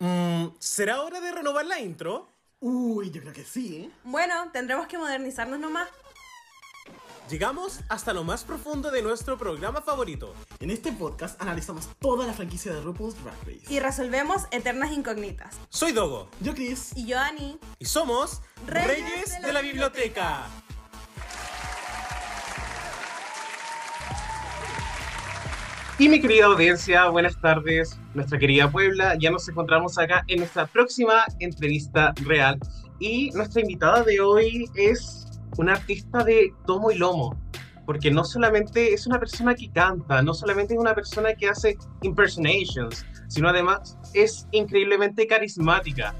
Mm, ¿Será hora de renovar la intro? Uy, yo creo que sí, ¿eh? Bueno, tendremos que modernizarnos nomás. Llegamos hasta lo más profundo de nuestro programa favorito. En este podcast analizamos toda la franquicia de RuPaul's Drag Race. Y resolvemos eternas incógnitas. Soy Dogo Yo, Chris. Y yo, Ani. y somos Reyes de la Biblioteca. Y mi querida audiencia, buenas tardes, nuestra querida Puebla. Ya nos encontramos acá en nuestra próxima entrevista real. Y nuestra invitada de hoy es una artista de tomo y lomo. Porque no solamente es una persona que canta, no solamente es una persona que hace impersonations, sino además es increíblemente carismática.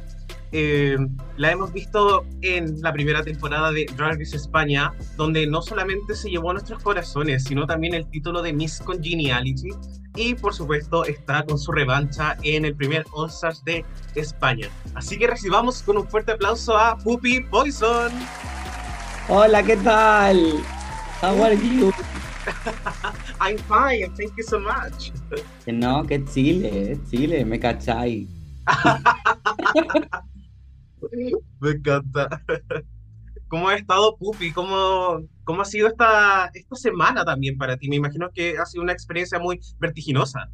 Eh, la hemos visto en la primera temporada de Drag Race España, donde no solamente se llevó a nuestros corazones, sino también el título de Miss Congeniality. Y por supuesto está con su revancha en el primer All Stars de España. Así que recibamos con un fuerte aplauso a Puppy Poison. Hola, ¿qué tal? How are you? I'm fine, thank you so much. No, que Chile, Chile, me cachai. Me encanta. ¿Cómo ha estado Pupi? ¿Cómo, cómo ha sido esta, esta semana también para ti? Me imagino que ha sido una experiencia muy vertiginosa.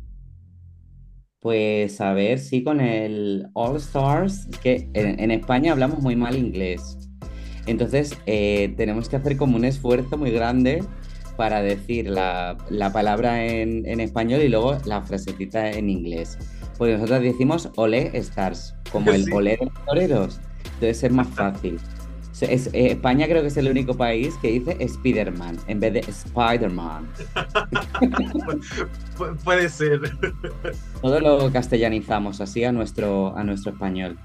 Pues a ver, sí, con el All Stars, que en, en España hablamos muy mal inglés. Entonces eh, tenemos que hacer como un esfuerzo muy grande para decir la, la palabra en, en español y luego la frasecita en inglés. Porque nosotros decimos Olé Stars, como el Sí. Olé de los toreros. Entonces es más fácil. Es- eh, España creo que es el único país que dice Spider-Man en vez de Spider-Man. Pu- puede ser. Todo lo castellanizamos así a nuestro, a nuestro español.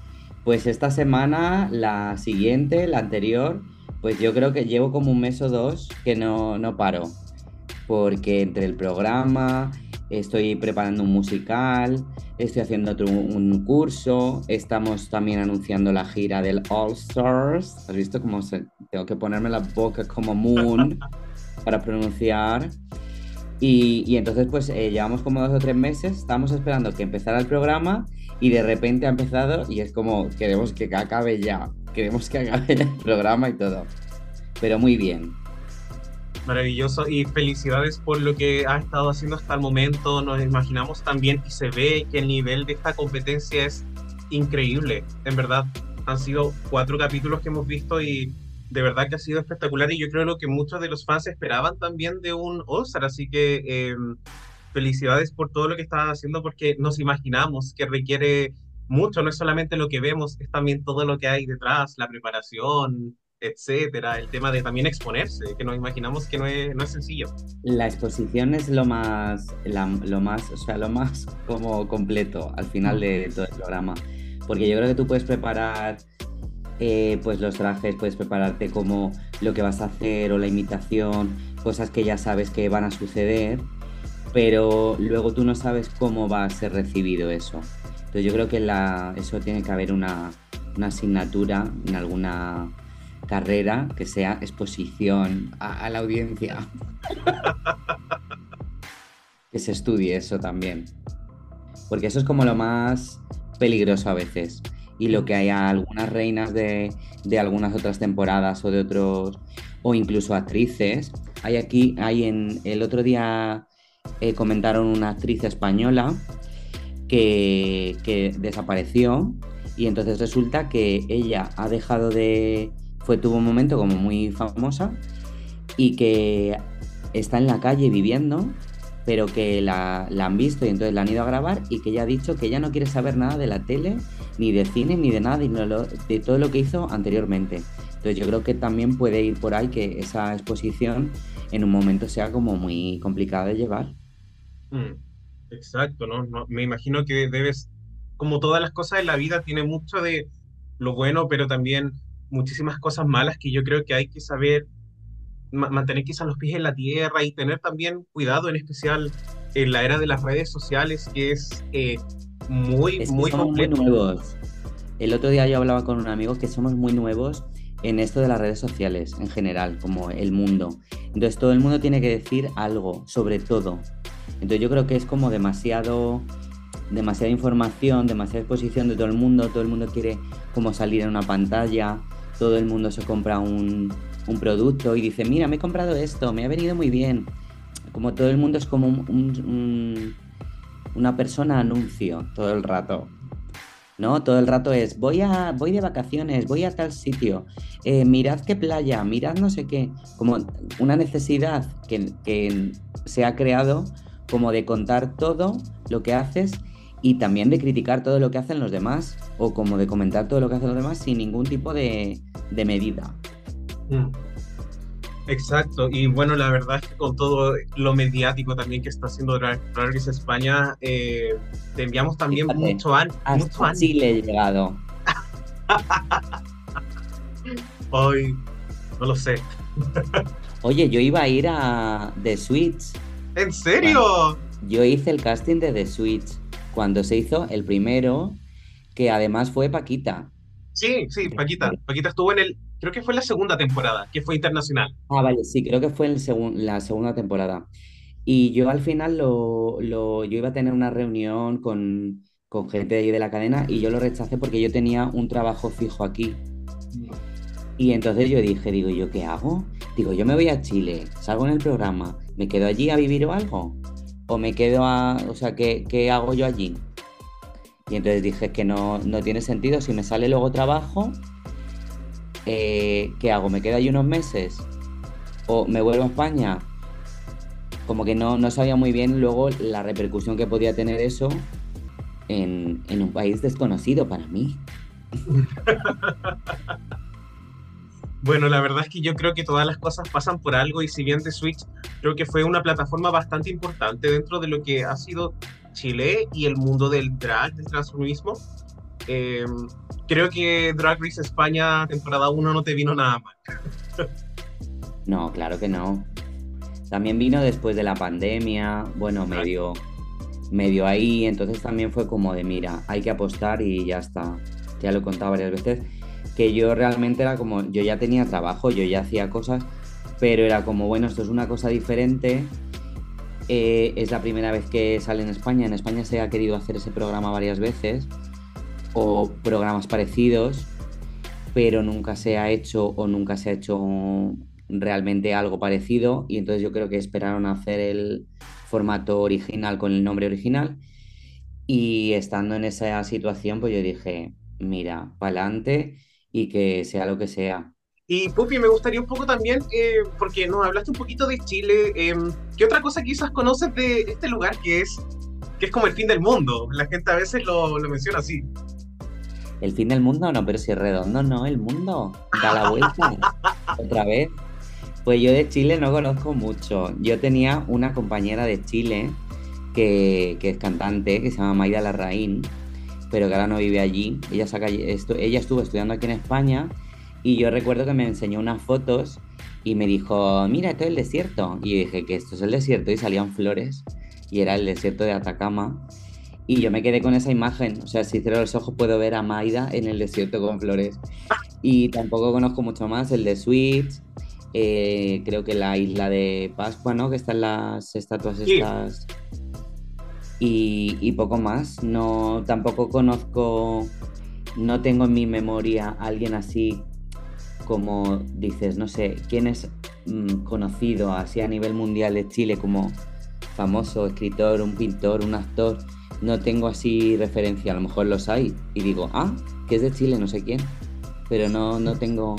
Pues esta semana, la siguiente, la anterior, pues yo creo que llevo como un mes o dos que no, no paro. Porque entre el programa, estoy preparando un musical, estoy haciendo otro, un curso, estamos también anunciando la gira del All Stars. ¿Has visto cómo se- tengo que ponerme la boca como Moon para pronunciar? Y, y entonces pues eh, llevamos como dos o tres meses, estábamos esperando que empezara el programa y de repente ha empezado y es como queremos que acabe ya, queremos que acabe el programa y todo. Pero muy bien. Maravilloso y felicidades por lo que has estado haciendo hasta el momento. Nos imaginamos también y se ve que el nivel de esta competencia es increíble. En verdad, han sido cuatro capítulos que hemos visto y de verdad que ha sido espectacular y yo creo lo que muchos de los fans esperaban también de un All-Star. Así que eh, felicidades por todo lo que estás haciendo porque nos imaginamos que requiere mucho, no es solamente lo que vemos, es también todo lo que hay detrás, la preparación, etcétera, el tema de también exponerse, que nos imaginamos que no es, no es sencillo. La exposición es lo más, lo más, o sea, lo más como completo al final de todo el programa. Porque yo creo que tú puedes preparar eh, pues los trajes, puedes prepararte como lo que vas a hacer o la imitación, cosas que ya sabes que van a suceder, pero luego tú no sabes cómo va a ser recibido eso. Entonces yo creo que eso tiene que haber una, una asignatura en alguna carrera que sea exposición a, a la audiencia. que se estudie eso también. Porque eso es como lo más peligroso a veces. Y lo que hay a algunas reinas de, de algunas otras temporadas o de otros, o incluso actrices. Hay aquí, hay en el otro día eh, comentaron una actriz española que, que desapareció y entonces resulta que ella ha dejado de, fue, tuvo un momento como muy famosa y que está en la calle viviendo, pero que la, la han visto y entonces la han ido a grabar y que ella ha dicho que ella no quiere saber nada de la tele, ni de cine, ni de nada, de, de todo lo que hizo anteriormente. Entonces yo creo que también puede ir por ahí que esa exposición en un momento sea como muy complicada de llevar. Mm, exacto, ¿no? No, Me imagino que debes, como todas las cosas en la vida, tiene mucho de lo bueno, pero también muchísimas cosas malas que yo creo que hay que saber ma- mantener quizás los pies en la tierra y tener también cuidado, en especial en la era de las redes sociales, que es eh, muy, Es que muy somos muy nuevos. El otro día yo hablaba con un amigo que somos muy nuevos en esto de las redes sociales en general, como el mundo. Entonces todo el mundo tiene que decir algo sobre todo. Entonces yo creo que es como demasiado demasiada información, demasiada exposición de todo el mundo, todo el mundo quiere como salir en una pantalla, todo el mundo se compra un, producto y dice, mira, me he comprado esto, me ha venido muy bien. Como todo el mundo es como un- una persona anuncio todo el rato. ¿No? Todo el rato es, voy, a, voy de vacaciones, voy a tal sitio, eh, mirad qué playa, mirad no sé qué. Como una necesidad que, que se ha creado como de contar todo lo que haces y también de criticar todo lo que hacen los demás o como de comentar todo lo que hacen los demás sin ningún tipo de, de medida. Mm. Exacto, y bueno, la verdad es que con todo lo mediático también que está haciendo Drag, Race España, eh, te enviamos también Fíjate, mucho, an- mucho Hasta ánimo. Chile he llegado. Hoy, no lo sé. Oye, yo iba a ir a The Switch. ¿En serio? Yo hice el casting de The Switch cuando se hizo el primero, que además fue Paquita. Sí, sí, Paquita. Paquita estuvo en el, creo que fue la segunda temporada, que fue internacional. Ah, vale, sí, creo que fue en segun- la segunda temporada. Y yo al final lo, lo- yo iba a tener una reunión con, con gente de ahí de la cadena y yo lo rechacé porque yo tenía un trabajo fijo aquí. Y entonces yo dije, digo, ¿yo qué hago? Digo, yo me voy a Chile, salgo en el programa, ¿me quedo allí a vivir o algo? ¿O me quedo a, o sea, ¿qué, qué hago yo allí? Y entonces dije que no, no tiene sentido, si me sale luego trabajo, eh, ¿qué hago? ¿Me quedo allí unos meses? ¿O me vuelvo a España? Como que no, no sabía muy bien luego la repercusión que podía tener eso en, en un país desconocido para mí. Bueno, la verdad es que yo creo que todas las cosas pasan por algo y si bien The Switch creo que fue una plataforma bastante importante dentro de lo que ha sido Chile y el mundo del drag, del transformismo, eh, creo que Drag Race España temporada 1 no te vino nada mal. No, claro que no. También vino después de la pandemia, bueno, medio, medio ahí, entonces también fue como de, mira, hay que apostar y ya está. Ya lo he contado varias veces, que yo realmente era como, yo ya tenía trabajo, yo ya hacía cosas, pero era como, bueno, esto es una cosa diferente. eh, es la primera vez que sale en España. En España se ha querido hacer ese programa varias veces, o programas parecidos, pero nunca se ha hecho o nunca se ha hecho realmente algo parecido y entonces yo creo que esperaron hacer el formato original con el nombre original y estando en esa situación pues yo dije, mira, pa'lante y que sea lo que sea. Y Pupi, me gustaría un poco también, eh, porque nos hablaste un poquito de Chile, eh, ¿qué otra cosa quizás conoces de este lugar que es, que es como el fin del mundo? La gente a veces lo, lo menciona así. El fin del mundo no, pero si es redondo, no, el mundo da la vuelta otra vez. Pues yo de Chile no conozco mucho. Yo tenía una compañera de Chile que, que es cantante, que se llama Maida Larraín, pero que ahora no vive allí. Ella, saca, esto, ella estuvo estudiando aquí en España y yo recuerdo que me enseñó unas fotos y me dijo, mira, esto es el desierto. Y yo dije que esto es el desierto y salían flores y era el desierto de Atacama. Y yo me quedé con esa imagen. O sea, si cierro los ojos puedo ver a Maida en el desierto con flores. Y tampoco conozco mucho más el de Switch. eh, creo que la isla de Pascua, ¿no? Que están las estatuas Sí. estas. Y, poco más. No, tampoco conozco, no tengo en mi memoria a alguien así como dices, no sé, quién es mm, conocido así a nivel mundial de Chile como famoso escritor, un pintor, un actor. No tengo así referencia, a lo mejor los hay. Y digo, ah, que es de Chile, no sé quién. Pero no, no tengo.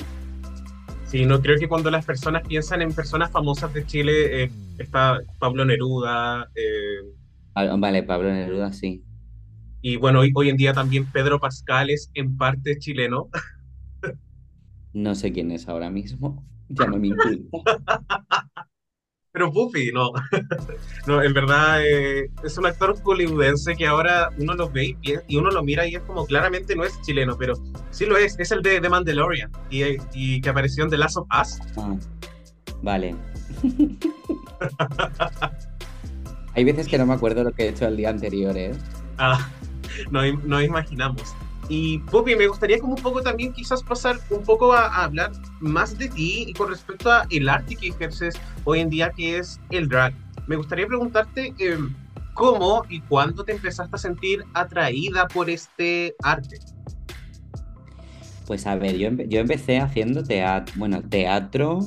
Sí, no creo que cuando las personas piensan en personas famosas de Chile, eh, está Pablo Neruda, eh, Ah, Vale, Pablo Neruda, sí. y bueno, hoy, hoy en día también Pedro Pascal es en parte chileno. No sé quién es ahora mismo. Ya no me importa. Pero Buffy, no. No, en verdad eh, es un actor hollywoodense que ahora uno lo ve y, y uno lo mira y es como claramente no es chileno, pero sí lo es. Es el de The Mandalorian y, y que apareció en The Last of Us. Ah, vale. Hay veces que no me acuerdo lo que he hecho el día anterior, ¿eh? Ah, no, no imaginamos. Y Pupi, me gustaría como un poco también quizás pasar un poco a, a hablar más de ti y con respecto a el arte que ejerces hoy en día, que es el drag. Me gustaría preguntarte, eh, ¿cómo y cuándo te empezaste a sentir atraída por este arte? Pues a ver, yo, empe- yo empecé haciendo teatro, bueno, teatro,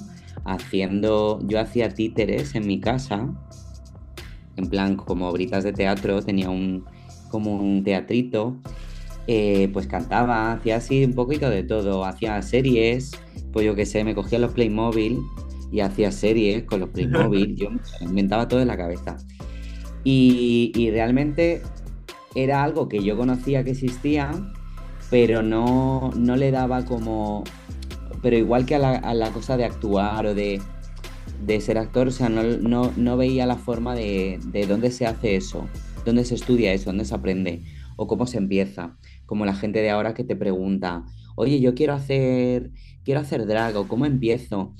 haciendo, yo hacía títeres en mi casa, en plan como britas de teatro, tenía un, como un teatrito, eh, pues cantaba, hacía así un poquito de todo, hacía series, pues yo qué sé, me cogía los Playmobil y hacía series con los Playmobil, yo inventaba todo en la cabeza. Y, y realmente era algo que yo conocía que existía, pero no, no le daba como... Pero igual que a la, a la cosa de actuar o de, de ser actor, o sea, no, no, no veía la forma de, de dónde se hace eso, dónde se estudia eso, dónde se aprende o cómo se empieza. Como la gente de ahora que te pregunta, oye, yo quiero hacer, quiero hacer drag o cómo empiezo.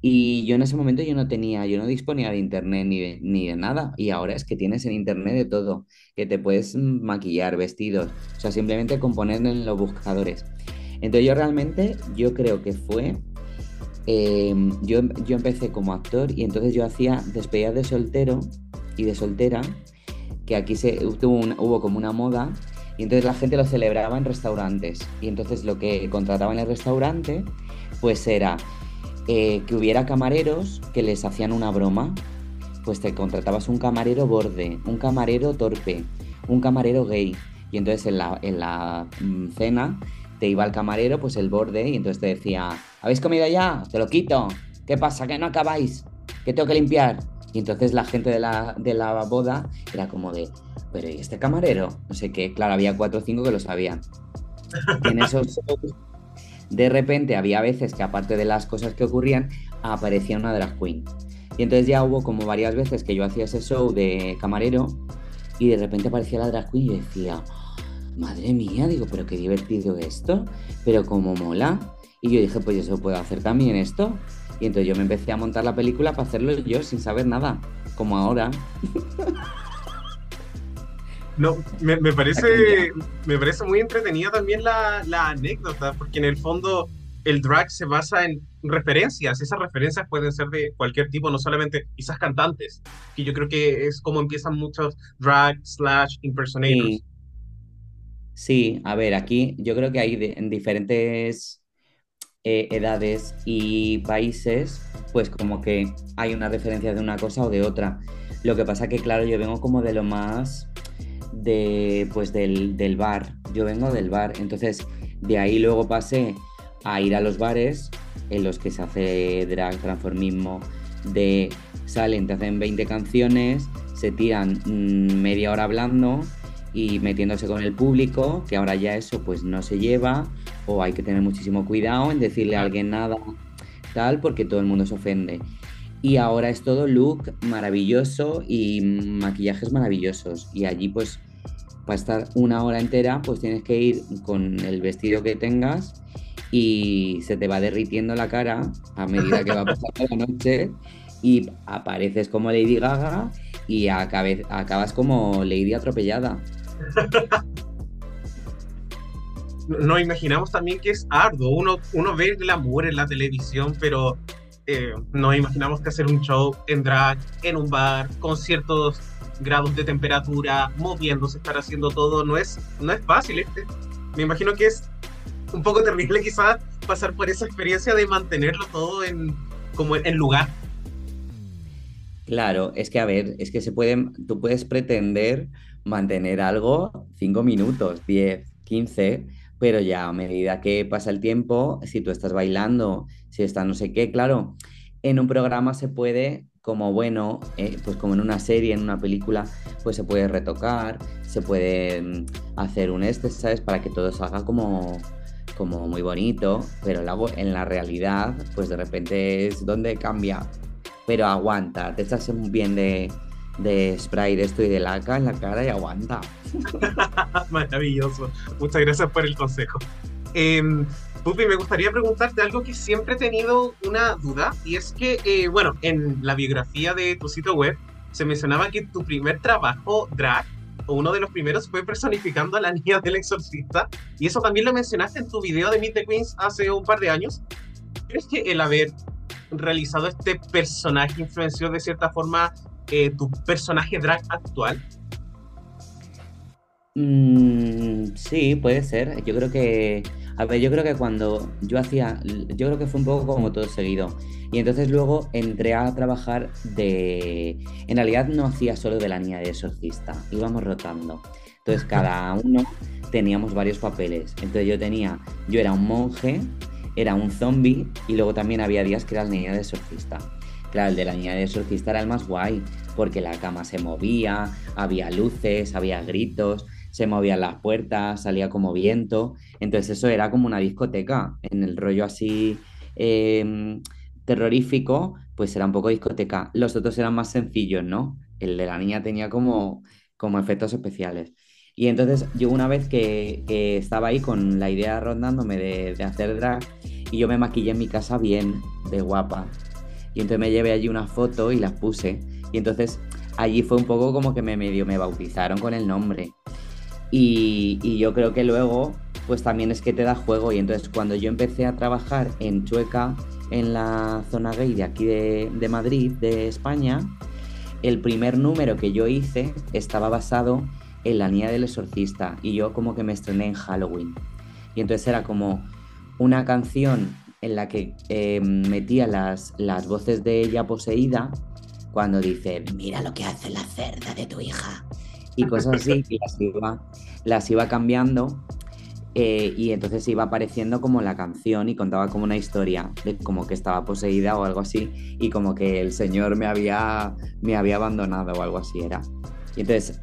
Y yo en ese momento yo no tenía, yo no disponía de internet ni de, ni de nada. Y ahora es que tienes en internet de todo, que te puedes maquillar, vestidos, o sea, simplemente con poner en los buscadores. Entonces yo realmente, yo creo que fue, eh, yo, yo empecé como actor y entonces yo hacía despedidas de soltero y de soltera, que aquí se, hubo como una moda y entonces la gente lo celebraba en restaurantes. Y entonces lo que contrataba en el restaurante, pues era eh, que hubiera camareros que les hacían una broma. Pues te contratabas un camarero borde, un camarero torpe, un camarero gay. Y entonces en la, en la mm, cena te iba el camarero, pues el borde, y entonces te decía, ¿habéis comido ya? Te lo quito. ¿Qué pasa? ¿Que no acabáis? ¿Que tengo que limpiar? Y entonces la gente de la, de la boda era como de, pero ¿y este camarero? No sé qué. Claro, había cuatro o cinco que lo sabían. Y en esos de repente había veces que aparte de las cosas que ocurrían, aparecía una drag queen. Y entonces ya hubo como varias veces que yo hacía ese show de camarero y de repente aparecía la drag queen y decía, madre mía, digo, pero qué divertido esto, pero como mola. Y yo dije, pues yo puedo hacer también esto. Y entonces yo me empecé a montar la película para hacerlo yo sin saber nada, como ahora. No, me, me parece, me parece muy entretenida también la, la anécdota, porque en el fondo el drag se basa en referencias, esas referencias pueden ser de cualquier tipo, no solamente quizás cantantes, que yo creo que es como empiezan muchos drag slash impersonators. Sí. Sí, a ver, aquí yo creo que hay de- en diferentes eh, edades y países, pues como que hay una referencia de una cosa o de otra. Lo que pasa que, claro, yo vengo como de lo más de, pues del, del bar. Yo vengo del bar. Entonces, de ahí luego pasé a ir a los bares en los que se hace drag, transformismo, de salen, te hacen 20 canciones, se tiran mm, media hora hablando y metiéndose con el público, que ahora ya eso pues no se lleva, o hay que tener muchísimo cuidado en decirle a alguien nada, tal, porque todo el mundo se ofende. Y ahora es todo look maravilloso y maquillajes maravillosos. Y allí pues para estar una hora entera pues tienes que ir con el vestido que tengas y se te va derritiendo la cara a medida que va pasando la noche y apareces como Lady Gaga y acabas como Lady atropellada. Nos imaginamos también que es arduo, uno, uno ve el glamour en la televisión, pero eh, nos imaginamos que hacer un show en drag, en un bar, con ciertos grados de temperatura, moviéndose, estar haciendo todo, no es, no es fácil. este. Me imagino que es un poco terrible quizás pasar por esa experiencia de mantenerlo todo en, como en lugar. Claro, es que a ver, es que se pueden, tú puedes pretender mantener algo 5 minutos, 10, 15, pero ya a medida que pasa el tiempo, si tú estás bailando, si está no sé qué, claro, en un programa se puede, como bueno, eh, pues como en una serie, en una película, pues se puede retocar, se puede mm, hacer un este, ¿sabes? Para que todo salga como, como muy bonito, pero en la realidad, pues de repente es donde cambia pero aguanta, te echas un bien de, de spray de esto y de laca en la cara y aguanta. Maravilloso. Muchas gracias por el consejo. Eh, Pupi, me gustaría preguntarte algo que siempre he tenido una duda, y es que, eh, bueno, en la biografía de tu sitio web se mencionaba que tu primer trabajo drag, o uno de los primeros, fue personificando a la niña del exorcista, y eso también lo mencionaste en tu video de Meet the Queens hace un par de años. ¿Crees que el haber realizado este personaje influenció de cierta forma eh, tu personaje drag actual? Mm, sí, puede ser. Yo creo que, a ver, yo creo que cuando yo hacía, yo creo que fue un poco como todo seguido. Y entonces luego entré a trabajar de, en realidad no hacía solo de la niña de exorcista, íbamos rotando. Entonces cada uno teníamos varios papeles. Entonces yo tenía, yo era un monje, era un zombie y luego también había días que era la niña de exorcista. Claro, el de la niña de exorcista era el más guay, porque la cama se movía, había luces, había gritos, se movían las puertas, salía como viento. Entonces eso era como una discoteca, en el rollo así em, terrorífico, pues era un poco discoteca. Los otros eran más sencillos, ¿no? El de la niña tenía como, como efectos especiales. Y entonces yo una vez que, estaba ahí con la idea rondándome de, de, hacer drag, y yo me maquillé en mi casa bien, de guapa. Y entonces me llevé allí una foto y las puse. Y entonces allí fue un poco como que me medio me bautizaron con el nombre. Y, yo creo que luego, pues también es que te da juego. Y entonces cuando yo empecé a trabajar en Chueca, en la zona gay de aquí de Madrid, de España, el primer número que yo hice estaba basado en La Niña del Exorcista y yo como que me estrené en Halloween. Y entonces era como una canción en la que eh, metía las, las voces de ella poseída cuando dice, mira lo que hace la cerda de tu hija. Y cosas así, y las iba, las iba cambiando eh, y entonces iba apareciendo como la canción y contaba como una historia de como que estaba poseída o algo así y como que el señor me había, me había abandonado o algo así era. Y entonces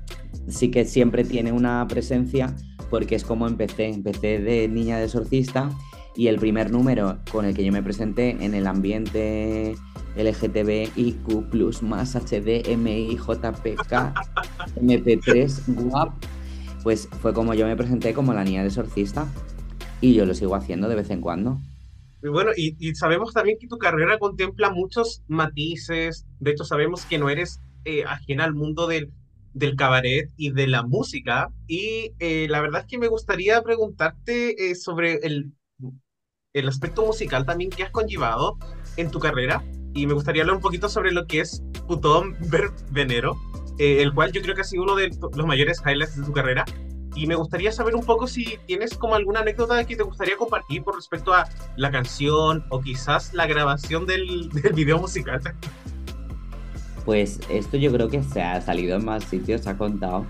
sí que siempre tiene una presencia porque es como empecé. Empecé de niña de exorcista y el primer número con el que yo me presenté en el ambiente LGTBIQ más HDMI JPK MP3 WAP pues fue como yo me presenté como la niña de exorcista y yo lo sigo haciendo de vez en cuando. Y bueno, y, y, sabemos también que tu carrera contempla muchos matices, de hecho sabemos que no eres eh, ajena al mundo del, del cabaret y de la música. Y eh, la verdad es que me gustaría preguntarte eh, sobre el, el aspecto musical también que has conllevado en tu carrera. Y me gustaría hablar un poquito sobre lo que es Putón Venero, eh, el cual yo creo que ha sido uno de los mayores highlights de tu carrera. Y me gustaría saber un poco si tienes como alguna anécdota que te gustaría compartir por respecto a la canción o quizás la grabación del, del video musical. Pues esto yo creo que se ha salido en más sitios, se ha contado.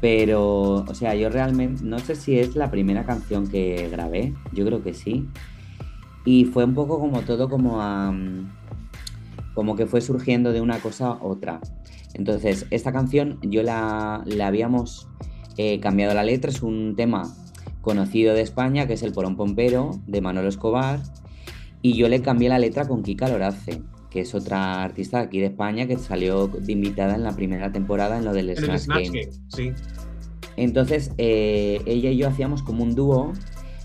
Pero, o sea, yo realmente no sé si es la primera canción que grabé, yo creo que sí. Y fue un poco como todo como a, como que fue surgiendo de una cosa a otra. Entonces, esta canción yo la, habíamos eh, cambiado la letra, es un tema conocido de España, que es el Porón Pompero, de Manolo Escobar, y yo le cambié la letra con Kika Lorace que es otra artista de aquí de España que salió de invitada en la primera temporada en lo del Snatch, Game. Sí. Entonces, eh, ella y yo hacíamos como un dúo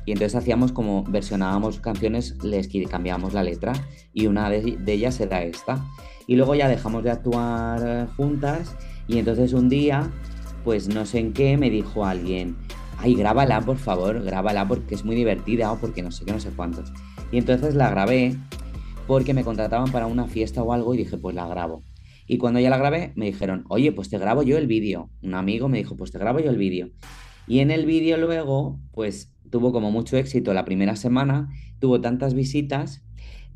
y entonces hacíamos como versionábamos canciones, les cambiábamos la letra y una de, ellas era esta. Y luego ya dejamos de actuar juntas y entonces un día, pues no sé en qué, me dijo alguien, ay, grábala por favor, grábala porque es muy divertida o porque no sé qué, no sé cuántos. Y entonces la grabé porque me contrataban para una fiesta o algo y dije, pues la grabo. Y cuando ya la grabé, me dijeron, oye, pues te grabo yo el vídeo. Un amigo me dijo, pues te grabo yo el vídeo. Y en el vídeo luego, pues tuvo como mucho éxito la primera semana, tuvo tantas visitas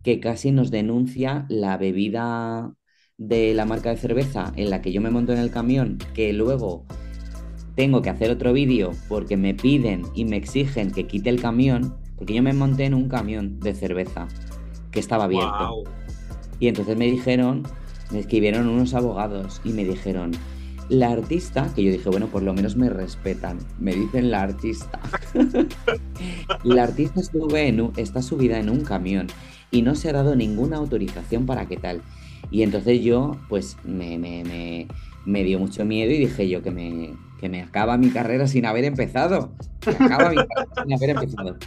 que casi nos denuncia la bebida de la marca de cerveza en la que yo me monto en el camión, que luego tengo que hacer otro vídeo porque me piden y me exigen que quite el camión, porque yo me monté en un camión de cerveza que estaba abierto. Y entonces me dijeron, me escribieron unos abogados y me dijeron, la artista, que yo dije, bueno, por lo menos me respetan, me dicen la artista. la artista en está subida en un camión y no se ha dado ninguna autorización para qué tal. Y entonces yo, pues me, me, me, dio mucho miedo y dije yo que me, que me acaba mi carrera sin haber empezado. Me acaba mi carrera sin haber empezado.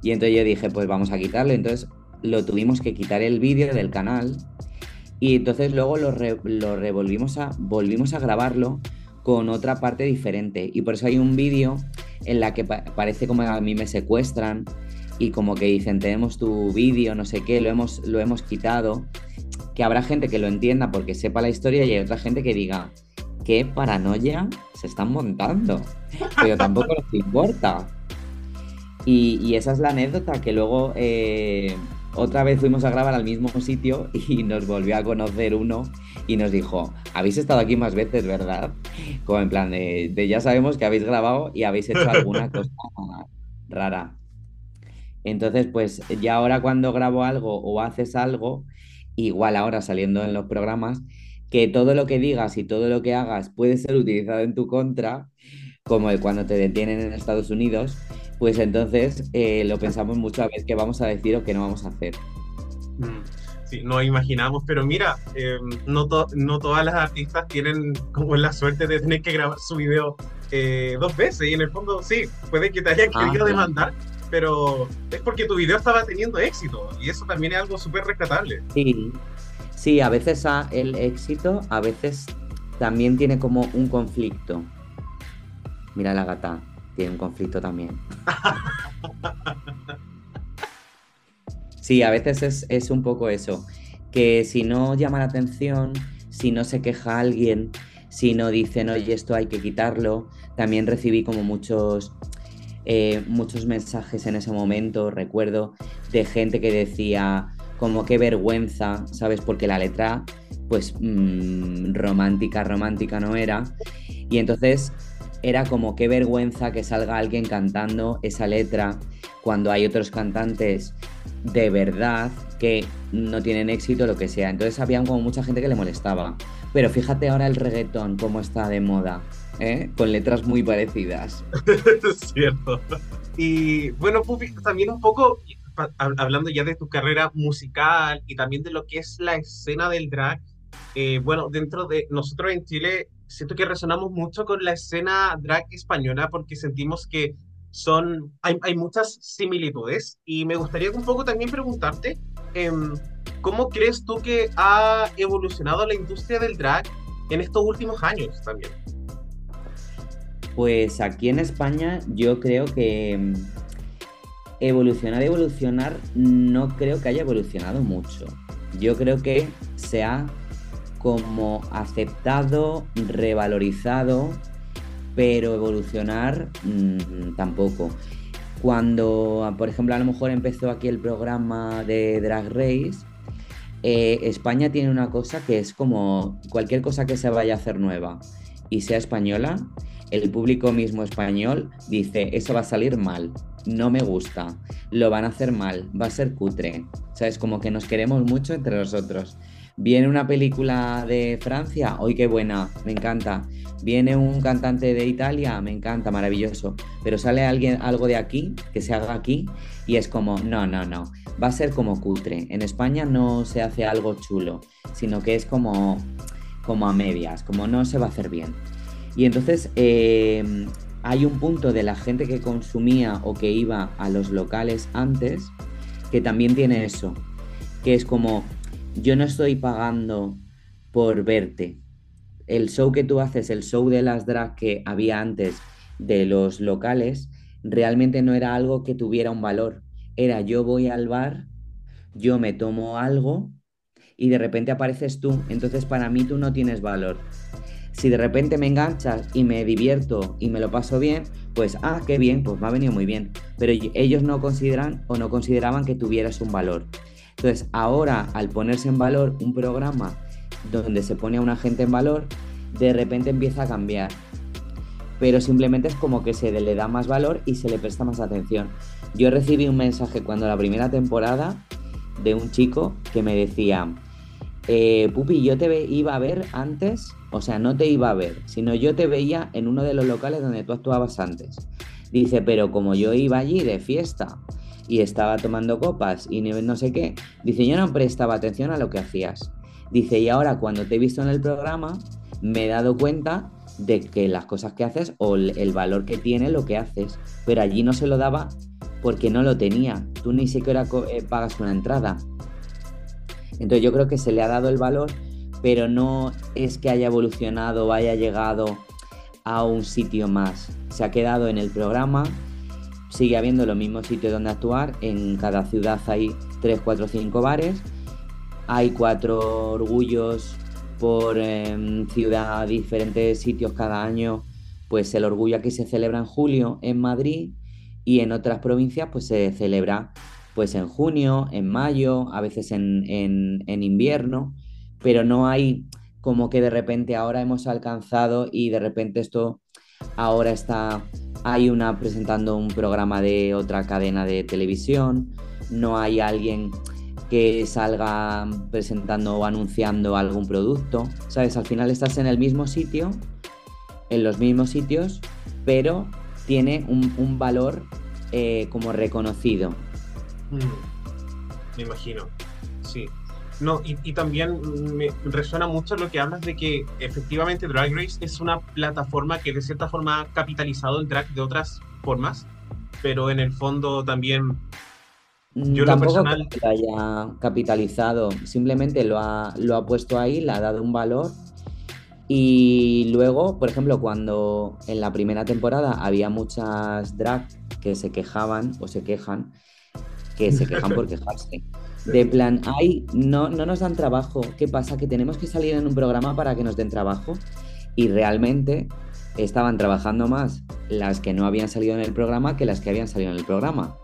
Y entonces yo dije, pues vamos a quitarlo. Entonces lo tuvimos que quitar el vídeo del canal y entonces luego lo, lo revolvimos a, volvimos a grabarlo con otra parte diferente. Y por eso hay un vídeo en la que parece como a mí me secuestran y como que dicen, tenemos tu vídeo, no sé qué, lo hemos, lo hemos quitado. que habrá gente que lo entienda porque sepa la historia y hay otra gente que diga, qué paranoia se están montando, pero tampoco les importa. Y, y esa es la anécdota que luego eh, otra vez fuimos a grabar al mismo sitio y nos volvió a conocer uno y nos dijo, habéis estado aquí más veces, ¿verdad? Como en plan de, de ya sabemos que habéis grabado y habéis hecho alguna cosa rara. Entonces, pues ya ahora cuando grabo algo o haces algo, igual ahora saliendo en los programas, que todo lo que digas y todo lo que hagas puede ser utilizado en tu contra, como el cuando te detienen en Estados Unidos, pues entonces eh, lo pensamos mucho a ver qué vamos a decir o qué no vamos a hacer. Mm, Sí, no imaginamos, pero mira, eh, no, to- no todas las artistas tienen como la suerte de tener que grabar su video eh, dos veces y en el fondo sí, puede que te hayan Ah, querido demandar, pero es porque tu video estaba teniendo éxito y eso también es algo súper rescatable. Sí, sí, a veces a- el éxito, a veces también tiene como un conflicto. Mira la gata, tiene un conflicto también. Sí, a veces es, un poco eso, que si no llama la atención, si no se queja alguien, si no dicen, oye, esto hay que quitarlo, también recibí como muchos, eh, muchos mensajes en ese momento, recuerdo, de gente que decía, como qué vergüenza, ¿sabes? Porque la letra, pues, mm, romántica, romántica no era. Y entonces era como qué vergüenza que salga alguien cantando esa letra cuando hay otros cantantes de verdad que no tienen éxito, lo que sea. Entonces había como mucha gente que le molestaba. Pero fíjate ahora el reggaetón, cómo está de moda, ¿eh? Con letras muy parecidas. es cierto. Y bueno, Pupi, también un poco hablando ya de tu carrera musical y también de lo que es la escena del drag. eh, bueno, dentro de nosotros en Chile, siento que resonamos mucho con la escena drag española porque sentimos que son, hay, hay muchas similitudes y me gustaría un poco también preguntarte, em, ¿cómo crees tú que ha evolucionado la industria del drag en estos últimos años también? Pues aquí en España yo creo que mm, evolucionar, evolucionar, no creo que haya evolucionado mucho. Yo creo que se ha como aceptado, revalorizado, pero evolucionar mm, tampoco. Cuando, por ejemplo, a lo mejor empezó aquí el programa de Drag Race, eh, España tiene una cosa que es como cualquier cosa que se vaya a hacer nueva y sea española, el público mismo español dice, eso va a salir mal, no me gusta, lo van a hacer mal, va a ser cutre. ¿Sabes? Como que nos queremos mucho entre nosotros. Viene una película de Francia, ¡ay qué buena! Me encanta. Viene un cantante de Italia, me encanta, maravilloso. Pero sale alguien, algo de aquí, que se haga aquí, y es como, no, no, no. Va a ser como cutre. En España no se hace algo chulo, sino que es como, como a medias, como no se va a hacer bien. Y entonces eh, hay un punto de la gente que consumía o que iba a los locales antes que también tiene eso, que es como yo no estoy pagando por verte. El show que tú haces, el show de las drag que había antes de los locales, realmente no era algo que tuviera un valor. Era yo voy al bar, yo me tomo algo y de repente apareces tú. Entonces para mí tú no tienes valor. Si de repente me enganchas y me divierto y me lo paso bien, pues ah, qué bien, pues me ha venido muy bien. Pero ellos no consideran o no consideraban que tuvieras un valor. Entonces ahora al ponerse en valor un programa donde se pone a una gente en valor, de repente empieza a cambiar. Pero simplemente es como que se le da más valor y se le presta más atención. Yo recibí un mensaje cuando la primera temporada de un chico que me decía, eh, Pupi, yo te iba a ver antes, o sea, no te iba a ver, sino yo te veía en uno de los locales donde tú actuabas antes. Dice, pero como yo iba allí de fiesta y estaba tomando copas y no sé qué, dice, yo no prestaba atención a lo que hacías. Dice, y ahora cuando te he visto en el programa, me he dado cuenta de que las cosas que haces o el valor que tiene lo que haces, pero allí no se lo daba porque no lo tenía. Tú ni siquiera eh, pagas una entrada. Entonces yo creo que se le ha dado el valor, pero no es que haya evolucionado o haya llegado a un sitio más. Se ha quedado en el programa, sigue habiendo los mismos sitios donde actuar, en cada ciudad hay 3, 4, 5 bares, hay cuatro orgullos por em, ciudad, diferentes sitios cada año, pues el orgullo aquí se celebra en julio en Madrid y en otras provincias pues se celebra pues en junio, en mayo, a veces en, en invierno, pero no hay como que de repente ahora hemos alcanzado y de repente esto ahora está, hay una presentando un programa de otra cadena de televisión, no hay alguien que salga presentando o anunciando algún producto, ¿sabes? Al final estás en el mismo sitio, en los mismos sitios, pero tiene un, valor eh, como reconocido. Mm, me imagino. No, y, también me resuena mucho lo que hablas de que efectivamente Drag Race es una plataforma que de cierta forma ha capitalizado el drag de otras formas, pero en el fondo también Mm, yo Tampoco lo que haya capitalizado, simplemente lo ha, lo ha puesto ahí, le ha dado un valor. Y luego, por ejemplo, cuando en la primera temporada había muchas drag que se quejaban o se quejan, que se quejan por quejarse. De plan, ay, no, no nos dan trabajo. ¿Qué pasa? Que tenemos que salir en un programa para que nos den trabajo. Y realmente estaban trabajando más las que no habían salido en el programa que las que habían salido en el programa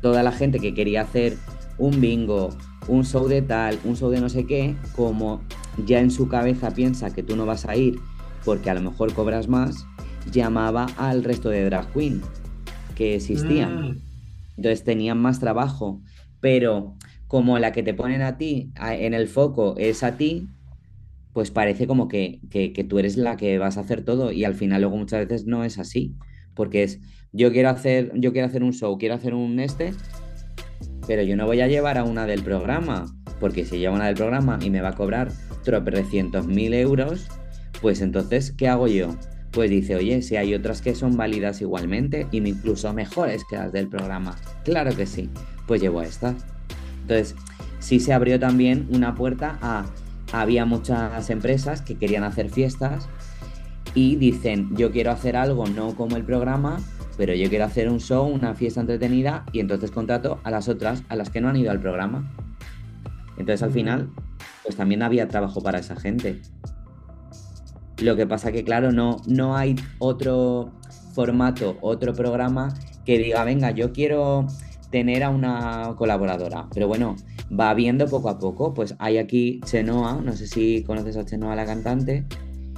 toda la gente que quería hacer un bingo, un show de tal, un show de no sé qué, como ya en su cabeza piensa que tú no vas a ir porque a lo mejor cobras más, llamaba al resto de drag queen que existían. Mm. Entonces tenían más trabajo, pero como la que te ponen a ti en el foco es a ti, pues parece como que, que, tú eres la que vas a hacer todo y al final luego muchas veces no es así, porque es yo quiero hacer, yo quiero hacer un show, quiero hacer un este, pero yo no voy a llevar a una del programa, porque si llevo una del programa y me va a cobrar tropecientos mil euros, pues entonces, ¿qué hago yo? Pues dice, oye, si hay otras que son válidas igualmente y incluso mejores que las del programa. Claro que sí, pues llevo a esta. Entonces, sí se abrió también una puerta a... Había muchas empresas que querían hacer fiestas y dicen, yo quiero hacer algo no como el programa, pero yo quiero hacer un show, una fiesta entretenida y entonces contrato a las otras, a las que no han ido al programa. Entonces al final, pues también había trabajo para esa gente. Lo que pasa que, claro, no, no hay otro formato, otro programa que diga, venga, yo quiero tener a una colaboradora. Pero bueno, va viendo poco a poco. Pues hay aquí Chenoa, no sé si conoces a Chenoa, la cantante.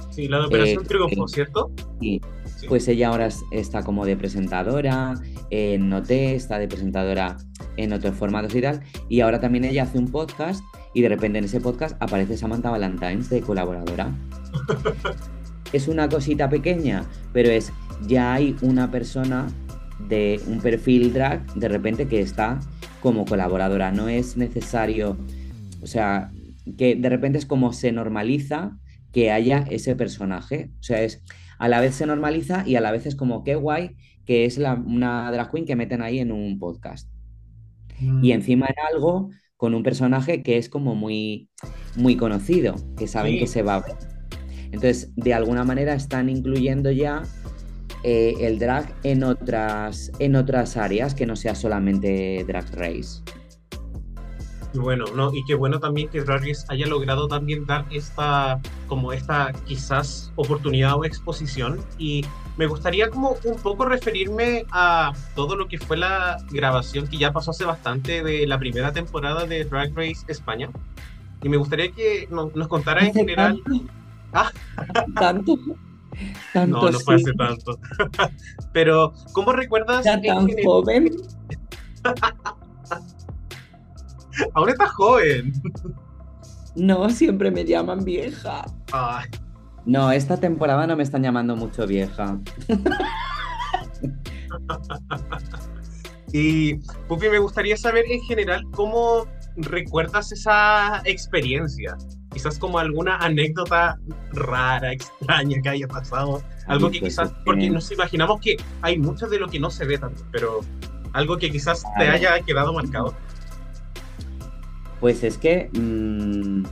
Sí, la de Operación eh, ¿cierto? Sí, pues ella ahora está como de presentadora en Noté, está de presentadora en otros formatos y tal. Y ahora también ella hace un podcast y de repente en ese podcast aparece Samantha Valentines de colaboradora. es una cosita pequeña, pero es ya hay una persona de un perfil drag de repente que está como colaboradora. No es necesario, o sea, que de repente es como se normaliza que haya ese personaje. O sea, es a la vez se normaliza y a la vez es como qué guay que es una drag queen que meten ahí en un podcast. Y mm. encima en algo con un personaje que es como muy, muy conocido, que saben que se va a ver. Entonces, de alguna manera están incluyendo ya eh, el drag en otras, en otras áreas que no sea solamente drag race. Bueno, no, y qué bueno también que Drag haya logrado también dar esta, como esta quizás oportunidad o exposición. Y me gustaría como un poco referirme a todo lo que fue la grabación que ya pasó hace bastante de la primera temporada de Drag Race España. Y me gustaría que nos, contara en general. Ah. Tanto. Tanto no, no fue hace tanto. Pero, ¿cómo recuerdas? Ya tan joven. Ahora estás joven. No, siempre me llaman vieja. No, esta temporada no me están llamando mucho vieja. y, Pupi, me gustaría saber en general cómo recuerdas esa experiencia. Quizás como alguna anécdota rara, extraña que haya pasado. Algo que pues quizás, porque nos imaginamos que hay mucho de lo que no se ve tanto, pero algo que quizás te haya quedado marcado. Pues es que mm,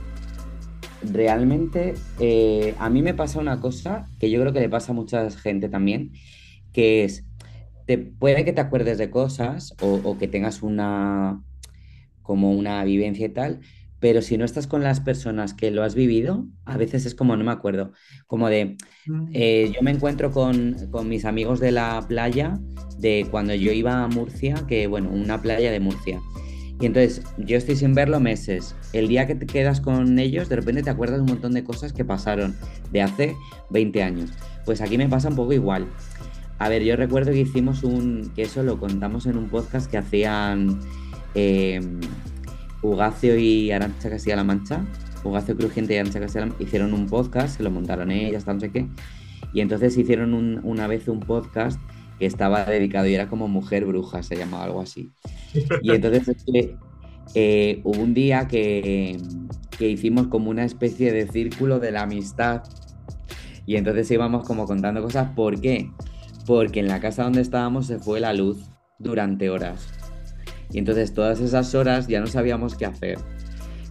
realmente eh, a mí me pasa una cosa que yo creo que le pasa a mucha gente también, que es, te, puede que te acuerdes de cosas o, que tengas una como una vivencia y tal, pero si no estás con las personas que lo has vivido, a veces es como, no me acuerdo, como de, eh, yo me encuentro con, con, mis amigos de la playa, de cuando yo iba a Murcia, que bueno, una playa de Murcia. Y entonces yo estoy sin verlo meses. El día que te quedas con ellos, de repente te acuerdas un montón de cosas que pasaron de hace 20 años. Pues aquí me pasa un poco igual. A ver, yo recuerdo que hicimos un, que eso lo contamos en un podcast que hacían eh, Ugacio y Arancha Castilla-La Mancha, Ugacio Crujiente y Arancha Castilla hicieron un podcast, que lo montaron ellas, no sé qué, y entonces hicieron una vez un podcast que estaba dedicado y era como Mujer Bruja, se llamaba algo así. Y entonces eh, hubo un día que, que hicimos como una especie de círculo de la amistad y entonces íbamos como contando cosas. ¿Por qué? Porque en la casa donde estábamos se fue la luz durante horas. Y entonces todas esas horas ya no sabíamos qué hacer.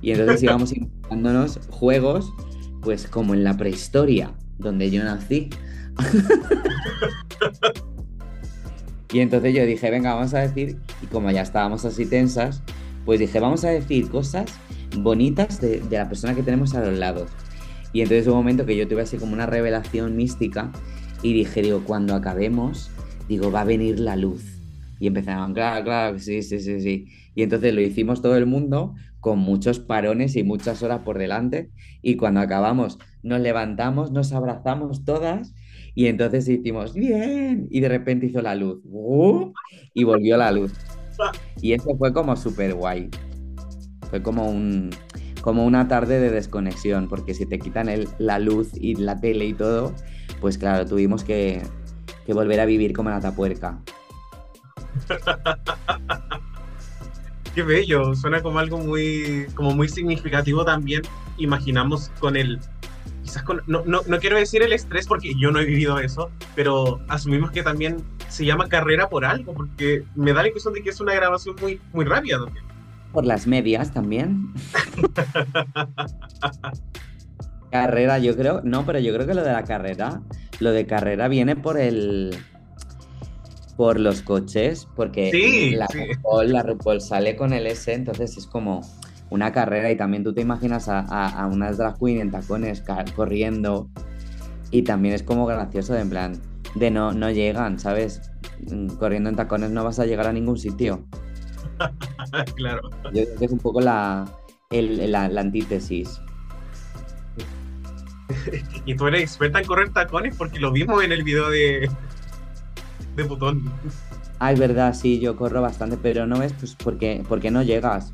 Y entonces íbamos inventándonos juegos, pues como en la prehistoria, donde yo nací. y entonces yo dije, venga, vamos a decir, y como ya estábamos así tensas, pues dije, vamos a decir cosas bonitas de, de la persona que tenemos a los lados. Y entonces hubo un momento que yo tuve así como una revelación mística y dije, digo, cuando acabemos, digo, va a venir la luz y empezaban, claro, claro, sí, sí, sí, sí. Y entonces lo hicimos todo el mundo con muchos parones y muchas horas por delante. Y cuando acabamos, nos levantamos, nos abrazamos todas y entonces hicimos, bien. Y de repente hizo la luz. y volvió la luz. Y eso fue como súper guay. Fue como un como una tarde de desconexión, porque si te quitan el, la luz y la tele y todo, pues claro, tuvimos que, que volver a vivir como la tapuerca. Qué bello, suena como algo muy, como muy significativo también. Imaginamos con el, quizás con, no, no, no, quiero decir el estrés porque yo no he vivido eso, pero asumimos que también se llama carrera por algo, porque me da la impresión de que es una grabación muy, muy rápida también. Por las medias también. carrera, yo creo, no, pero yo creo que lo de la carrera, lo de carrera viene por el por los coches, porque la, RuPaul, sale con el S, entonces es como una carrera y también tú te imaginas a, a, unas drag queen en tacones corriendo y también es como gracioso de en plan de no, no llegan, ¿sabes? Mm, corriendo en tacones no vas a llegar a ningún sitio. claro. Yo creo que es un poco la, la, la antítesis. y tú eres experta en correr tacones porque lo vimos en el video de, de botón. Es verdad, sí, yo corro bastante, pero no ves, pues porque, porque no llegas.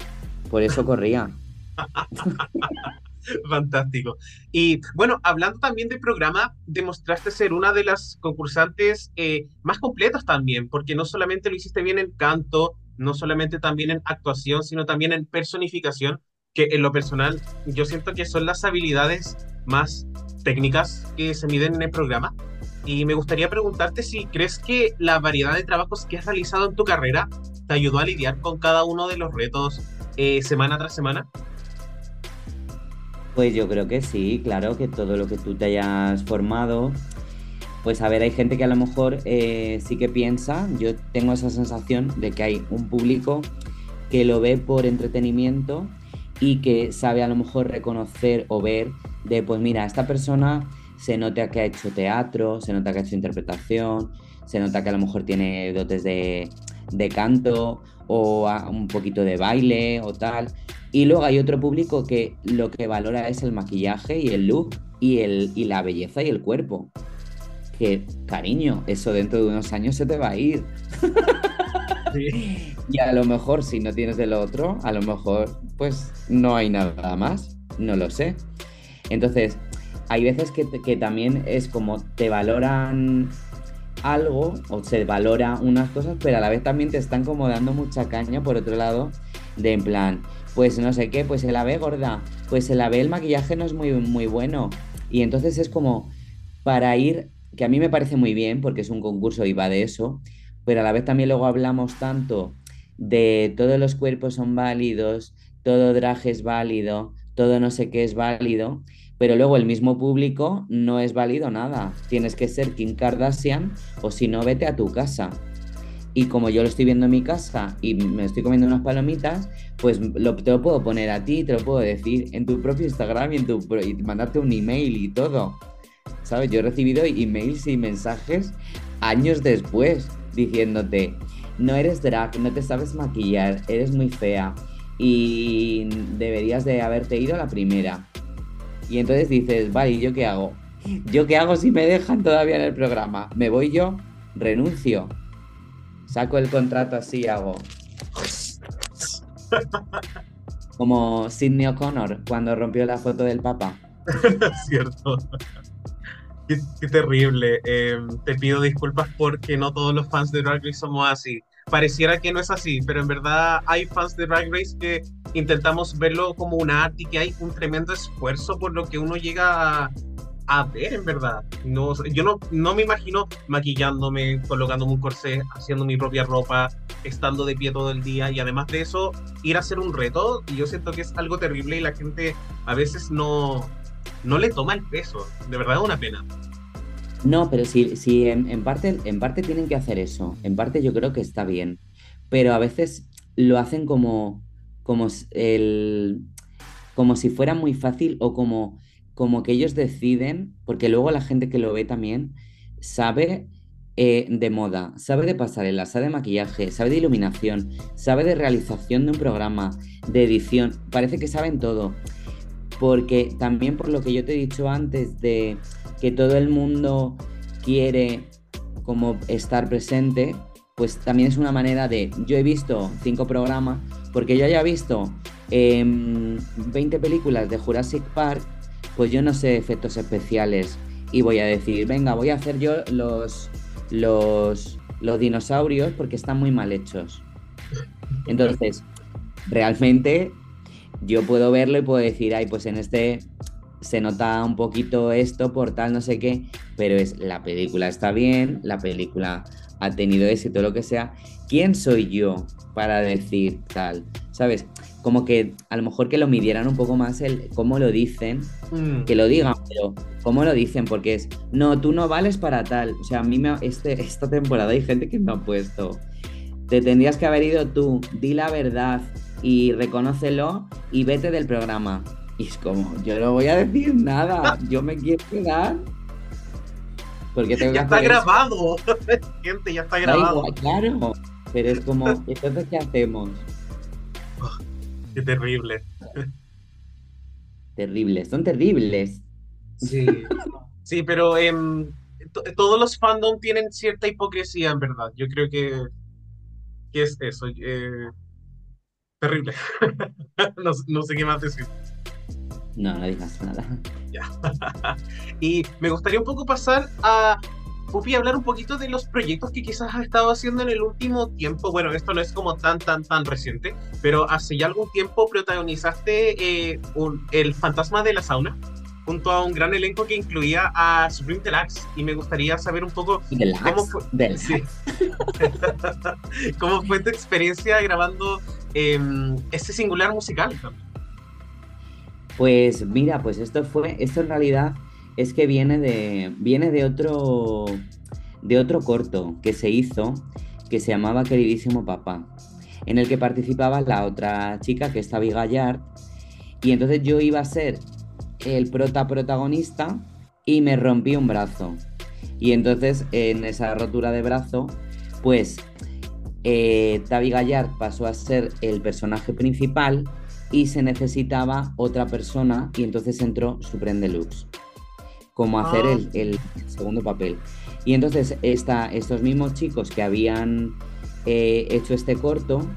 Por eso corría. Fantástico. Y bueno, hablando también del programa, demostraste ser una de las concursantes eh, más completas también, porque no solamente lo hiciste bien en canto, no solamente también en actuación, sino también en personificación, que en lo personal yo siento que son las habilidades más técnicas que se miden en el programa. Y me gustaría preguntarte si crees que la variedad de trabajos que has realizado en tu carrera te ayudó a lidiar con cada uno de los retos eh, semana tras semana. Pues yo creo que sí, claro, que todo lo que tú te hayas formado, pues a ver, hay gente que a lo mejor eh, sí que piensa, yo tengo esa sensación de que hay un público que lo ve por entretenimiento y que sabe a lo mejor reconocer o ver de, pues mira, esta persona se nota que ha hecho teatro, se nota que ha hecho interpretación, se nota que a lo mejor tiene dotes de, canto o un poquito de baile o tal. Y luego hay otro público que lo que valora es el maquillaje y el look y, el, y la belleza y el cuerpo. Que, cariño, eso dentro de unos años se te va a ir. Y a lo mejor si no tienes del otro, a lo mejor pues no hay nada más, no lo sé. Entonces, hay veces que, que también es como te valoran algo o se valora unas cosas, pero a la vez también te están como dando mucha caña por otro lado, de en plan, pues no sé qué, pues se la ve gorda, pues se la ve el maquillaje no es muy, muy bueno. Y entonces es como para ir, que a mí me parece muy bien porque es un concurso y va de eso, pero a la vez también luego hablamos tanto de todos los cuerpos son válidos, todo drag es válido, todo no sé qué es válido, pero luego el mismo público no es válido nada. Tienes que ser Kim Kardashian o si no, vete a tu casa. y como yo lo estoy viendo en mi casa y me estoy comiendo unas palomitas, pues lo, te lo puedo poner a ti, te lo puedo decir en tu propio Instagram y, en tu, y mandarte un email y todo. ¿Sabes? Yo he recibido emails y mensajes años después diciéndote, no eres drag, no te sabes maquillar, eres muy fea y deberías de haberte ido a la primera. Y entonces dices, vale, ¿y yo qué hago? ¿Yo qué hago si me dejan todavía en el programa? ¿Me voy yo? ¿Renuncio? Saco el contrato así, hago. Como Sidney O'Connor cuando rompió la foto del Papa. Cierto. Qué, terrible. Em, te pido disculpas porque no todos los fans de Drag Race somos así. Pareciera que no es así, pero en verdad hay fans de Drag Race que intentamos verlo como un arte y que hay un tremendo esfuerzo por lo que uno llega a, ver, en verdad. No, yo no, no me imagino maquillándome, colocándome un corsé, haciendo mi propia ropa, estando de pie todo el día y además de eso, ir a hacer un reto. Y yo siento que es algo terrible y la gente a veces no, no le toma el peso. De verdad es una pena. No, pero sí, sí en, parte, en parte tienen que hacer eso. En parte yo creo que está bien. Pero a veces lo hacen como, como, el, como si fuera muy fácil o como como que ellos deciden, porque luego la gente que lo ve también sabe eh, de moda, sabe de pasarela, sabe de maquillaje, sabe de iluminación, sabe de realización de un programa, de edición, parece que saben todo. Porque también por lo que yo te he dicho antes de que todo el mundo quiere como estar presente, pues también es una manera de, yo he visto cinco programas, porque yo haya visto 20 em, películas de Jurassic Park, pues yo no sé efectos especiales y voy a decir, venga, voy a hacer yo los, los, los dinosaurios porque están muy mal hechos. Entonces, realmente yo puedo verlo y puedo decir, ay, pues en este se nota un poquito esto por tal, no sé qué, pero es la película está bien, la película ha tenido éxito, lo que sea. ¿Quién soy yo para decir tal? ¿Sabes? como que a lo mejor que lo midieran un poco más el cómo lo dicen, mm. que lo digan, pero cómo lo dicen, porque es, no, tú no vales para tal. O sea, a mí me, este, esta temporada hay gente que me ha puesto, te tendrías que haber ido tú, di la verdad y reconócelo y vete del programa. Y es como, yo no voy a decir nada, yo me quiero quedar. Porque tengo ya está grabado, gente, ya está grabado. claro, pero es como, entonces, ¿qué hacemos? Qué terrible. Terribles, son terribles. Sí, sí, pero em, todos los fandom tienen cierta hipocresía, en verdad. Yo creo que, que es eso. Eh, terrible. no, sé qué más decir. No, no digas nada. Ya. y me gustaría un poco pasar a Pupi, hablar un poquito de los proyectos que quizás has estado haciendo en el último tiempo. Bueno, esto no es como tan, tan, tan reciente, pero hace ya algún tiempo protagonizaste eh, El Fantasma de la Sauna junto a un gran elenco que incluía a Supreme Deluxe y me gustaría saber un poco cómo fue, cómo fue tu experiencia grabando em, este singular musical. Pues mira, pues esto fue, esto en realidad es que viene de, viene de otro, de otro corto que se hizo que se llamaba Queridísimo Papá, en el que participaba la otra chica que está Gallard y entonces yo iba a ser el prota protagonista y me rompí un brazo. Y entonces en esa rotura de brazo, pues eh, Tavi Gallard pasó a ser el personaje principal y se necesitaba otra persona y entonces entró Supreme Deluxe como hacer ah. el, segundo papel. Y entonces esta, estos mismos chicos que habían eh, hecho este corto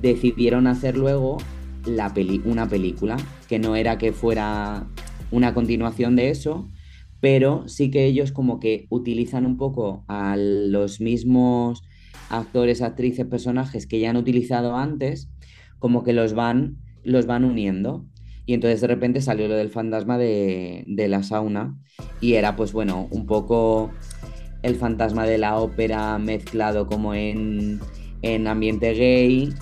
decidieron hacer luego la peli una película, que no era que fuera una continuación de eso, pero sí que ellos como que utilizan un poco a los mismos actores, actrices, personajes que ya han utilizado antes, como que los van, los van uniendo. Y entonces de repente salió lo del fantasma de, la sauna y era pues bueno, un poco el fantasma de la ópera mezclado como en, en ambiente gay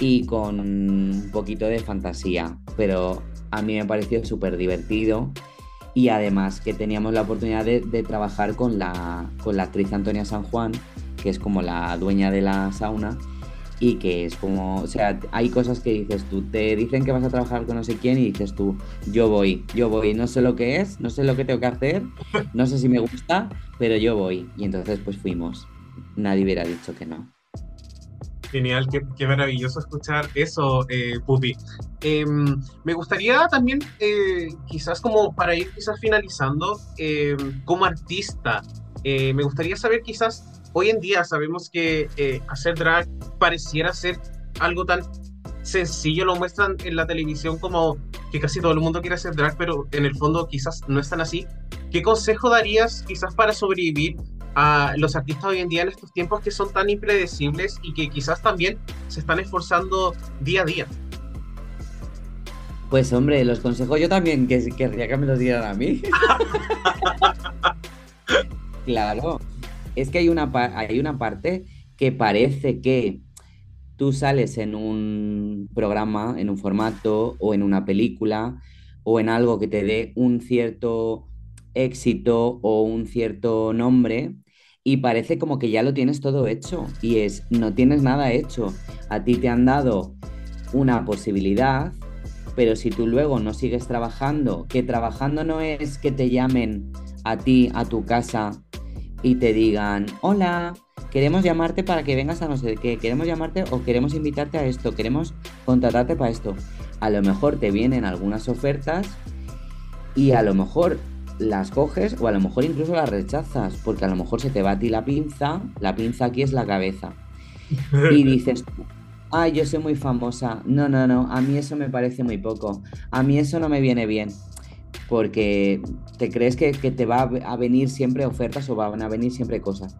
y con un poquito de fantasía. Pero a mí me pareció súper divertido y además que teníamos la oportunidad de, trabajar con la, con la actriz Antonia San Juan, que es como la dueña de la sauna, y que es como, o sea, hay cosas que dices tú, te dicen que vas a trabajar con no sé quién y dices tú, yo voy, yo voy, no sé lo que es, no sé lo que tengo que hacer, no sé si me gusta, pero yo voy. Y entonces pues fuimos. Nadie hubiera dicho que no. Genial, qué, qué maravilloso escuchar eso, eh, Pupi. Em, me gustaría también, eh, quizás como para ir quizás finalizando, em, como artista, eh, me gustaría saber quizás hoy en día sabemos que eh, hacer drag pareciera ser algo tan sencillo, lo muestran en la televisión como que casi todo el mundo quiere hacer drag, pero en el fondo quizás no es tan así. ¿Qué consejo darías quizás para sobrevivir a los artistas hoy en día en estos tiempos que son tan impredecibles y que quizás también se están esforzando día a día? Pues hombre, los consejos yo también que querría que me los dieran a mí. claro, es que hay una, hay una parte que parece que tú sales en un programa, en un formato o en una película o en algo que te dé un cierto éxito o un cierto nombre y parece como que ya lo tienes todo hecho y es, no tienes nada hecho. A ti te han dado una posibilidad, pero si tú luego no sigues trabajando, que trabajando no es que te llamen a ti, a tu casa y te digan, hola, queremos llamarte para que vengas a no sé qué, queremos llamarte o queremos invitarte a esto, queremos contratarte para esto. A lo mejor te vienen algunas ofertas y a lo mejor las coges o a lo mejor incluso las rechazas, porque a lo mejor se te va a ti la pinza, la pinza aquí es la cabeza. Y dices, ay, yo soy muy famosa. No, no, no, a mí eso me parece muy poco. A mí eso no me viene bien porque te crees que, te va a venir siempre ofertas o van a venir siempre cosas.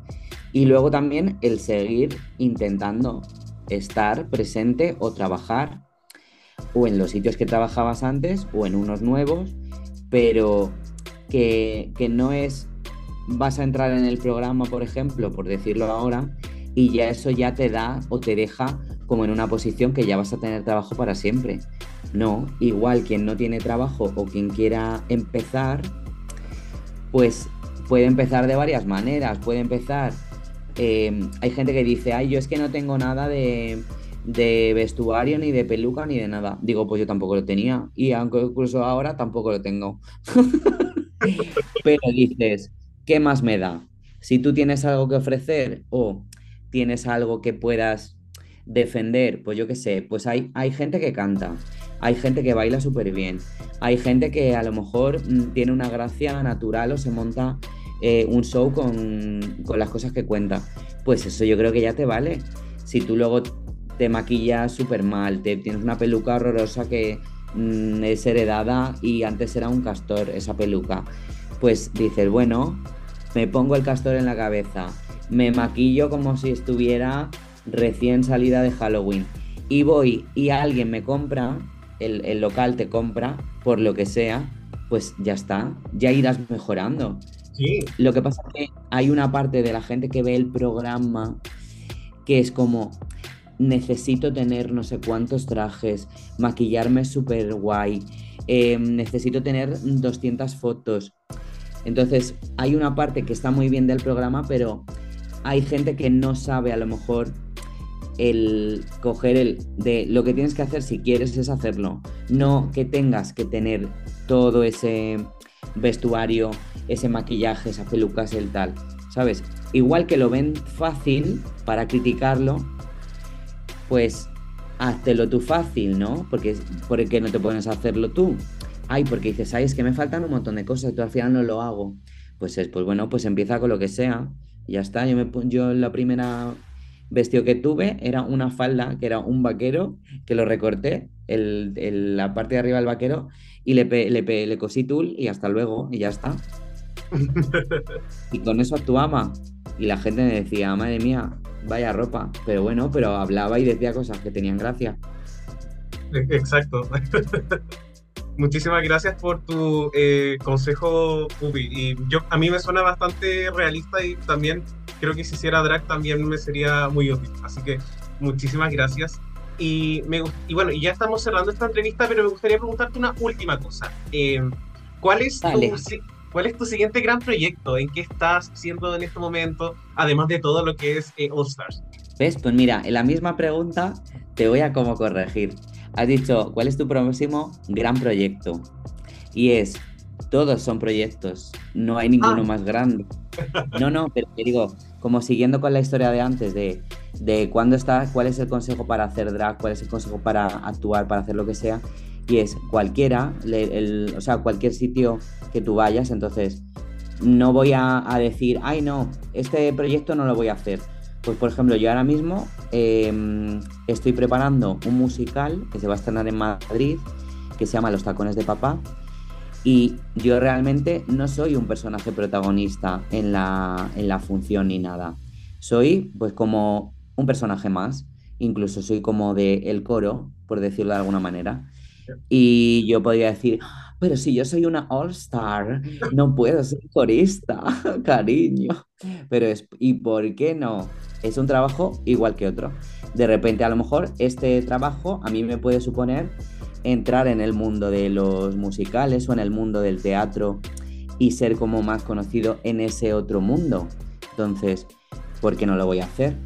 Y luego también el seguir intentando estar presente o trabajar o en los sitios que trabajabas antes o en unos nuevos, pero que, que no es vas a entrar en el programa, por ejemplo, por decirlo ahora, y ya eso ya te da o te deja como en una posición que ya vas a tener trabajo para siempre. No, igual quien no tiene trabajo o quien quiera empezar, pues puede empezar de varias maneras. Puede empezar, em, hay gente que dice, ay, yo es que no tengo nada de, vestuario, ni de peluca, ni de nada. Digo, pues yo tampoco lo tenía. Y aunque incluso ahora tampoco lo tengo. Pero dices, ¿qué más me da? Si tú tienes algo que ofrecer o tienes algo que puedas defender, pues yo qué sé, pues hay, hay gente que canta, hay gente que baila súper bien, hay gente que a lo mejor mm, tiene una gracia natural o se monta eh, un show con, las cosas que cuenta. Pues eso yo creo que ya te vale. Si tú luego te maquillas súper mal, te tienes una peluca horrorosa que mm, es heredada y antes era un castor esa peluca, pues dices, bueno, me pongo el castor en la cabeza, me maquillo como si estuviera recién salida de Halloween y voy y alguien me compra, el, local te compra, por lo que sea, pues ya está, ya irás mejorando. Sí. Lo que pasa es que hay una parte de la gente que ve el programa que es como, necesito tener no sé cuántos trajes, maquillarme súper guay, em, necesito tener 200 fotos. Entonces, hay una parte que está muy bien del programa, pero hay gente que no sabe a lo mejor el coger el de lo que tienes que hacer si quieres es hacerlo, no que tengas que tener todo ese vestuario, ese maquillaje, esas pelucas, el tal, ¿sabes? Igual que lo ven fácil para criticarlo, pues háztelo tú fácil, ¿no? Porque, porque no te pones a hacerlo tú. Ay, porque dices, ay, es que me faltan un montón de cosas, tú al final no lo hago. Pues es, pues bueno, pues empieza con lo que sea. Y ya está, yo, me, yo la primera vestido que tuve era una falda que era un vaquero, que lo recorté, el, la parte de arriba del vaquero, y le, le, le cosí tul y hasta luego, y ya está. y con eso actuaba. Y la gente me decía, madre mía, vaya ropa. Pero bueno, pero hablaba y decía cosas que tenían gracia. Exacto. Muchísimas gracias por tu eh, consejo, Ubi. Y yo, a mí me suena bastante realista y también creo que si hiciera drag también me sería muy útil. Así que muchísimas gracias. Y, me, y bueno, y ya estamos cerrando esta entrevista, pero me gustaría preguntarte una última cosa. Eh, ¿Cuál es tu, ¿cuál es tu siguiente gran proyecto? ¿En qué estás haciendo en este momento? Además de todo lo que es eh, All Stars. ¿Ves? Pues mira, en la misma pregunta te voy a como corregir. Has dicho, ¿cuál es tu próximo gran proyecto? Y es, todos son proyectos, no hay ninguno Ah. más grande. No, no, pero te digo, como siguiendo con la historia de antes, de, de cuándo está, cuál es el consejo para hacer drag, cuál es el consejo para actuar, para hacer lo que sea, y es cualquiera, le- el- o sea, cualquier sitio que tú vayas, entonces no voy a, a decir, ay no, este proyecto no lo voy a hacer. Pues por ejemplo, yo ahora mismo eh, estoy preparando un musical que se va a estrenar en Madrid, que se llama Los tacones de papá, y yo realmente no soy un personaje protagonista en la, en la función ni nada. Soy pues como un personaje más, incluso soy como de el coro, por decirlo de alguna manera. Y yo podría decir, pero si yo soy una all star, no puedo ser corista, cariño. Pero es, ¿y por qué no? Es un trabajo igual que otro. De repente, a lo mejor, este trabajo a mí me puede suponer entrar en el mundo de los musicales o en el mundo del teatro y ser como más conocido en ese otro mundo. Entonces, ¿por qué no lo voy a hacer?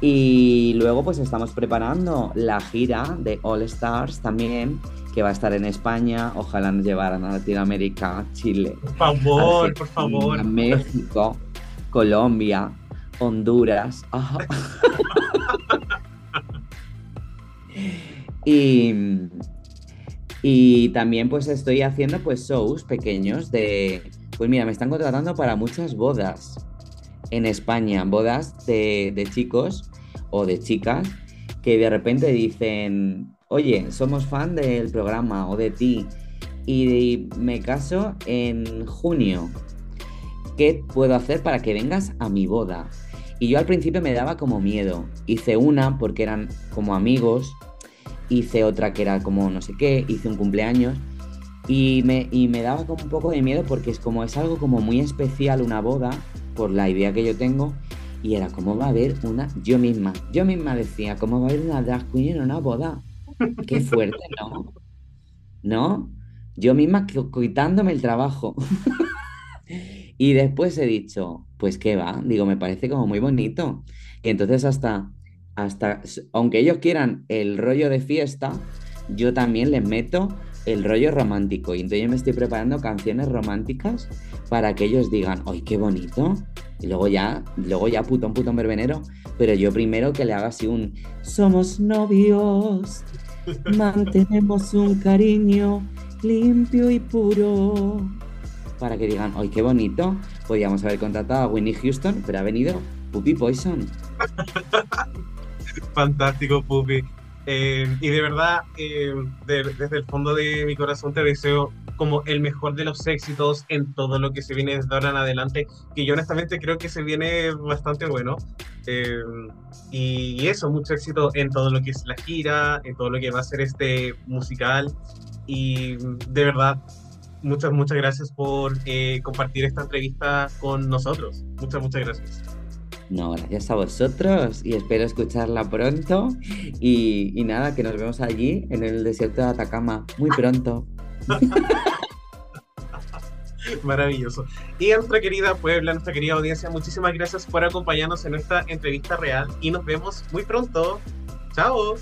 Y luego pues estamos preparando la gira de All Stars también, que va a estar en España, ojalá nos llevaran a Latinoamérica, Chile, Por favor, Argentina, por favor. México, Colombia, Honduras. Y, y también pues estoy haciendo pues shows pequeños de... Pues mira, me están contratando para muchas bodas en España, bodas de, de chicos o de chicas que de repente dicen, oye, somos fan del programa o de ti y me caso en junio. ¿Qué puedo hacer para que vengas a mi boda? Y yo al principio me daba como miedo. Hice una porque eran como amigos, hice otra que era como no sé qué, hice un cumpleaños. Y me, y me daba como un poco de miedo porque es como es algo como muy especial una boda por la idea que yo tengo. Y era como va a haber una yo misma yo misma decía cómo va a haber una drag queen en una boda. Qué fuerte no no yo misma qui- quitándome el trabajo. Y después he dicho pues qué va digo me parece como muy bonito que entonces hasta hasta aunque ellos quieran el rollo de fiesta yo también les meto el rollo romántico y entonces yo me estoy preparando canciones románticas para que ellos digan, ¡ay, qué bonito! Y luego ya, luego ya putón, putón verbenero, pero yo primero que le haga así un Somos novios, mantenemos un cariño limpio y puro. Para que digan, ¡ay, qué bonito! Podríamos haber contratado a Winnie Houston, pero ha venido Puppy Poison. Fantástico, Pupi. Eh, y de verdad, eh, de- desde el fondo de mi corazón te deseo como el mejor de los éxitos en todo lo que se viene desde ahora en adelante, que yo honestamente creo que se viene bastante bueno. Eh, y eso, mucho éxito en todo lo que es la gira, en todo lo que va a ser este musical. Y de verdad, muchas, muchas gracias por eh, compartir esta entrevista con nosotros. Muchas, muchas gracias. No, gracias a vosotros y espero escucharla pronto. Y, y nada, que nos vemos allí en el desierto de Atacama muy pronto. Maravilloso. Y a nuestra querida Puebla, nuestra querida audiencia, muchísimas gracias por acompañarnos en esta entrevista real y nos vemos muy pronto. Chao.